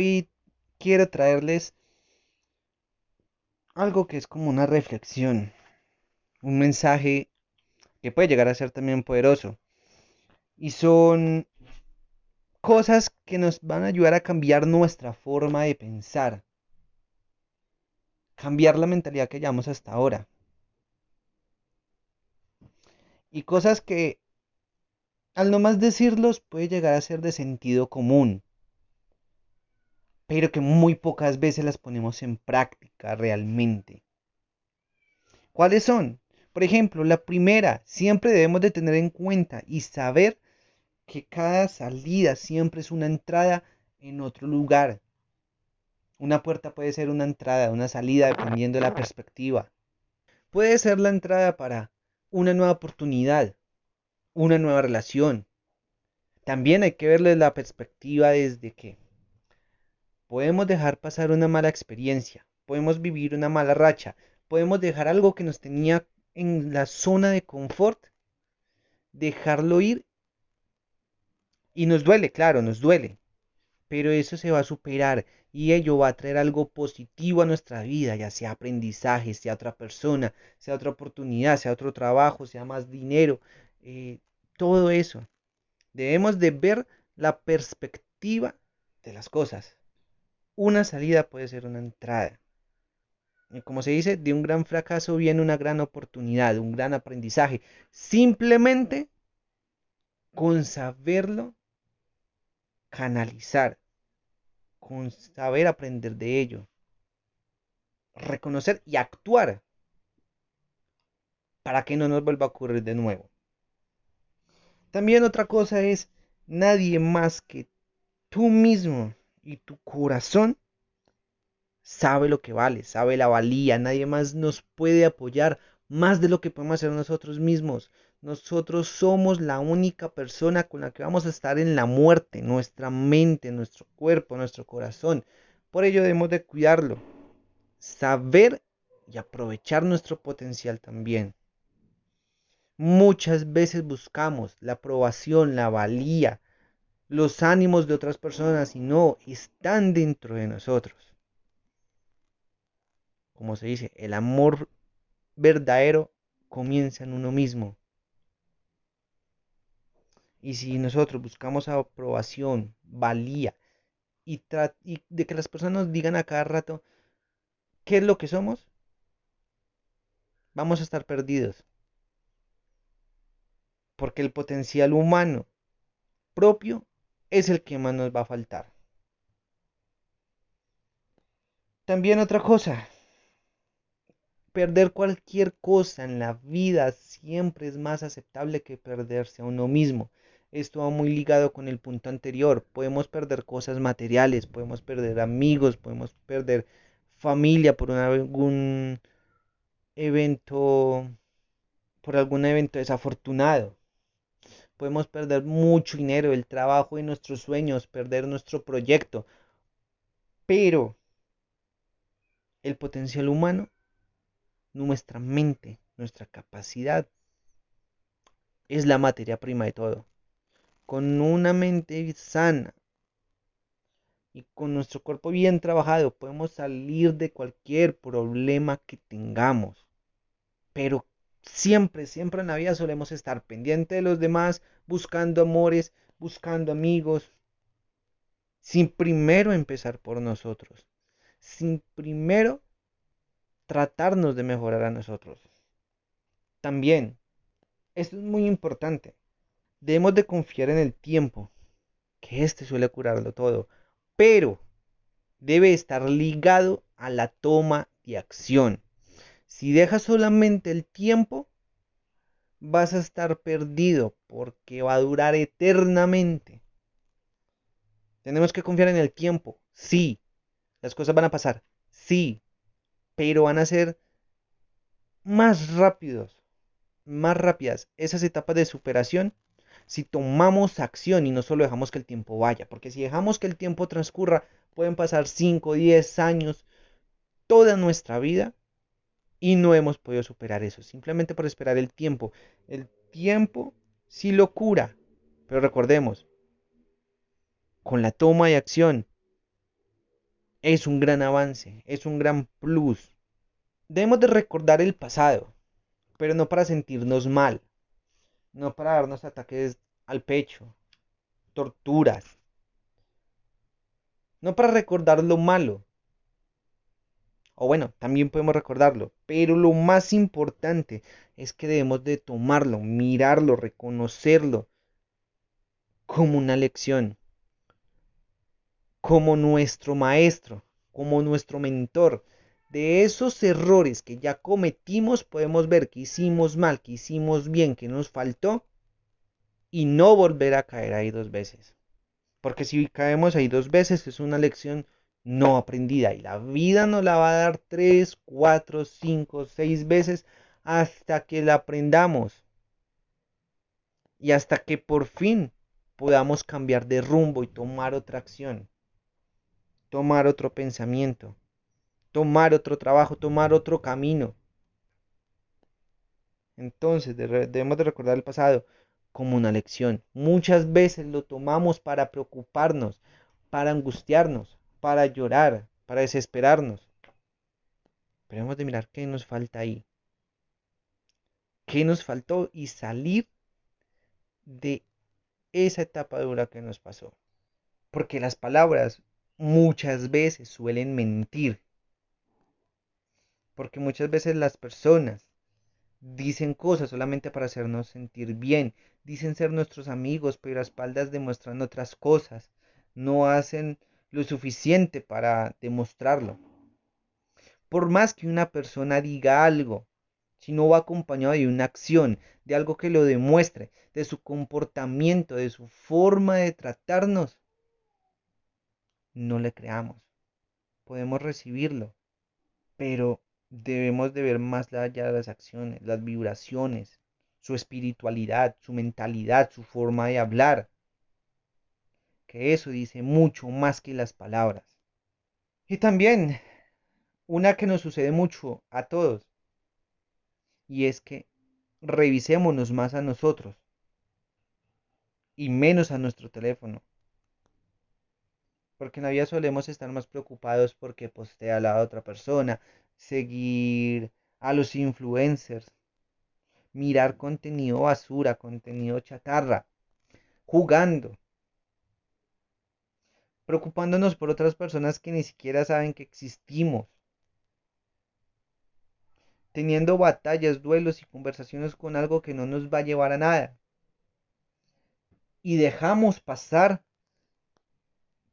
hoy quiero traerles algo que es como una reflexión, un mensaje que puede llegar a ser también poderoso. Y son cosas que nos van a ayudar a cambiar nuestra forma de pensar, cambiar la mentalidad que llevamos hasta ahora. Y cosas que al no más decirlos puede llegar a ser de sentido común, pero que muy pocas veces las ponemos en práctica realmente. ¿Cuáles son? Por ejemplo, la primera, siempre debemos de tener en cuenta y saber que cada salida siempre es una entrada en otro lugar. Una puerta puede ser una entrada, una salida, dependiendo de la perspectiva. Puede ser la entrada para una nueva oportunidad, una nueva relación. También hay que verle la perspectiva desde que podemos dejar pasar una mala experiencia, podemos vivir una mala racha, podemos dejar algo que nos tenía en la zona de confort, dejarlo ir y nos duele, claro, nos duele, pero eso se va a superar y ello va a traer algo positivo a nuestra vida, ya sea aprendizaje, sea otra persona, sea otra oportunidad, sea otro trabajo, sea más dinero, eh, todo eso. Debemos de ver la perspectiva de las cosas. Una salida puede ser una entrada. Y como se dice, de un gran fracaso viene una gran oportunidad, un gran aprendizaje. Simplemente con saberlo canalizar, con saber aprender de ello, reconocer y actuar para que no nos vuelva a ocurrir de nuevo. También otra cosa es nadie más que tú mismo y tu corazón sabe lo que vale, sabe la valía, nadie más nos puede apoyar más de lo que podemos hacer nosotros mismos. Nosotros somos la única persona con la que vamos a estar en la muerte, nuestra mente, nuestro cuerpo, nuestro corazón. Por ello debemos de cuidarlo, saber y aprovechar nuestro potencial también. Muchas veces buscamos la aprobación, la valía, los ánimos de otras personas y no están dentro de nosotros. Como se dice, el amor verdadero comienza en uno mismo. Y si nosotros buscamos aprobación, valía, y, y, de que las personas nos digan a cada rato qué es lo que somos, vamos a estar perdidos. Porque el potencial humano propio es el que más nos va a faltar. También otra cosa, perder cualquier cosa en la vida siempre es más aceptable que perderse a uno mismo. Esto va muy ligado con el punto anterior. Podemos perder cosas materiales, podemos perder amigos, podemos perder familia por algún evento, por algún evento desafortunado. Podemos perder mucho dinero, el trabajo y nuestros sueños, perder nuestro proyecto. Pero el potencial humano nuestra mente, nuestra capacidad, es la materia prima de todo. Con una mente sana y con nuestro cuerpo bien trabajado podemos salir de cualquier problema que tengamos. Pero siempre, siempre en la vida solemos estar pendiente de los demás, buscando amores, buscando amigos, sin primero empezar por nosotros, sin primero tratarnos de mejorar a nosotros. También, esto es muy importante, debemos de confiar en el tiempo, que éste suele curarlo todo, pero debe estar ligado a la toma de acción. Si dejas solamente el tiempo, vas a estar perdido porque va a durar eternamente. Tenemos que confiar en el tiempo. Sí, las cosas van a pasar. Sí, pero van a ser más rápidos, más rápidas esas etapas de superación si tomamos acción y no solo dejamos que el tiempo vaya, porque si dejamos que el tiempo transcurra, pueden pasar 5, 10 años, toda nuestra vida y no hemos podido superar eso, simplemente por esperar el tiempo. El tiempo sí lo cura, pero recordemos, con la toma de acción es un gran avance, es un gran plus. Debemos de recordar el pasado, pero no para sentirnos mal, no para darnos ataques al pecho, torturas, no para recordar lo malo. O bueno, también podemos recordarlo, pero lo más importante es que debemos de tomarlo, mirarlo, reconocerlo como una lección, como nuestro maestro, como nuestro mentor. De esos errores que ya cometimos podemos ver que hicimos mal, que hicimos bien, que nos faltó y no volver a caer ahí dos veces. Porque si caemos ahí dos veces es una lección no aprendida y la vida nos la va a dar tres, cuatro, cinco, seis veces hasta que la aprendamos y hasta que por fin podamos cambiar de rumbo y tomar otra acción, tomar otro pensamiento, tomar otro trabajo, tomar otro camino. Entonces debemos de recordar el pasado como una lección. Muchas veces lo tomamos para preocuparnos, para angustiarnos, para llorar, para desesperarnos. Pero hemos de mirar qué nos falta ahí. ¿Qué nos faltó? Y salir de esa etapa dura que nos pasó. Porque las palabras muchas veces suelen mentir. Porque muchas veces las personas dicen cosas solamente para hacernos sentir bien. Dicen ser nuestros amigos, pero a espaldas demuestran otras cosas. No hacen lo suficiente para demostrarlo. Por más que una persona diga algo, si no va acompañado de una acción, de algo que lo demuestre, de su comportamiento, de su forma de tratarnos, no le creamos. Podemos recibirlo, pero debemos de ver más allá de las acciones, las vibraciones, su espiritualidad, su mentalidad, su forma de hablar. Que eso dice mucho más que las palabras. Y también una que nos sucede mucho a todos, y es que revisémonos más a nosotros y menos a nuestro teléfono. Porque en la vida solemos estar más preocupados porque postea a la otra persona, seguir a los influencers, mirar contenido basura, contenido chatarra, jugando, preocupándonos por otras personas que ni siquiera saben que existimos, teniendo batallas, duelos y conversaciones con algo que no nos va a llevar a nada. Y dejamos pasar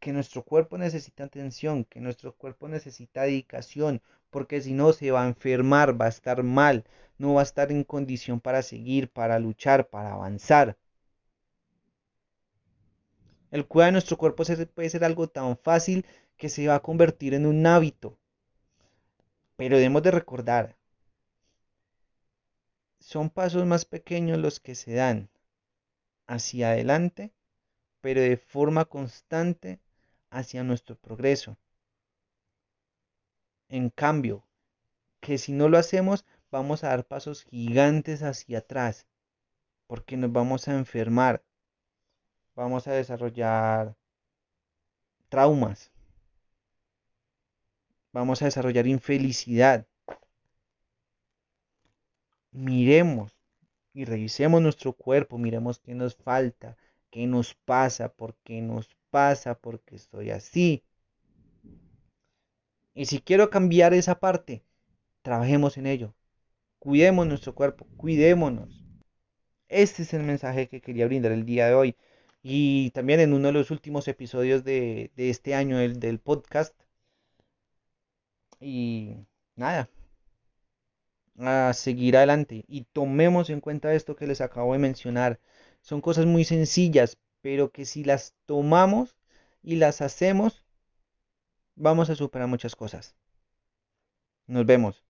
que nuestro cuerpo necesita atención, que nuestro cuerpo necesita dedicación, porque si no se va a enfermar, va a estar mal, no va a estar en condición para seguir, para luchar, para avanzar. El cuidado de nuestro cuerpo puede ser algo tan fácil que se va a convertir en un hábito. Pero debemos de recordar, son pasos más pequeños los que se dan hacia adelante, pero de forma constante hacia nuestro progreso. En cambio, que si no lo hacemos, vamos a dar pasos gigantes hacia atrás, porque nos vamos a enfermar, vamos a desarrollar traumas, vamos a desarrollar infelicidad, miremos y revisemos nuestro cuerpo, miremos qué nos falta, qué nos pasa, por qué nos pasa, porque estoy así. Y si quiero cambiar esa parte, trabajemos en ello. Cuidemos nuestro cuerpo, cuidémonos. Este es el mensaje que quería brindar el día de hoy. Y también en uno de los últimos episodios de, de este año del, del podcast. Y nada, a seguir adelante y tomemos en cuenta esto que les acabo de mencionar. Son cosas muy sencillas, pero que si las tomamos y las hacemos, vamos a superar muchas cosas. Nos vemos.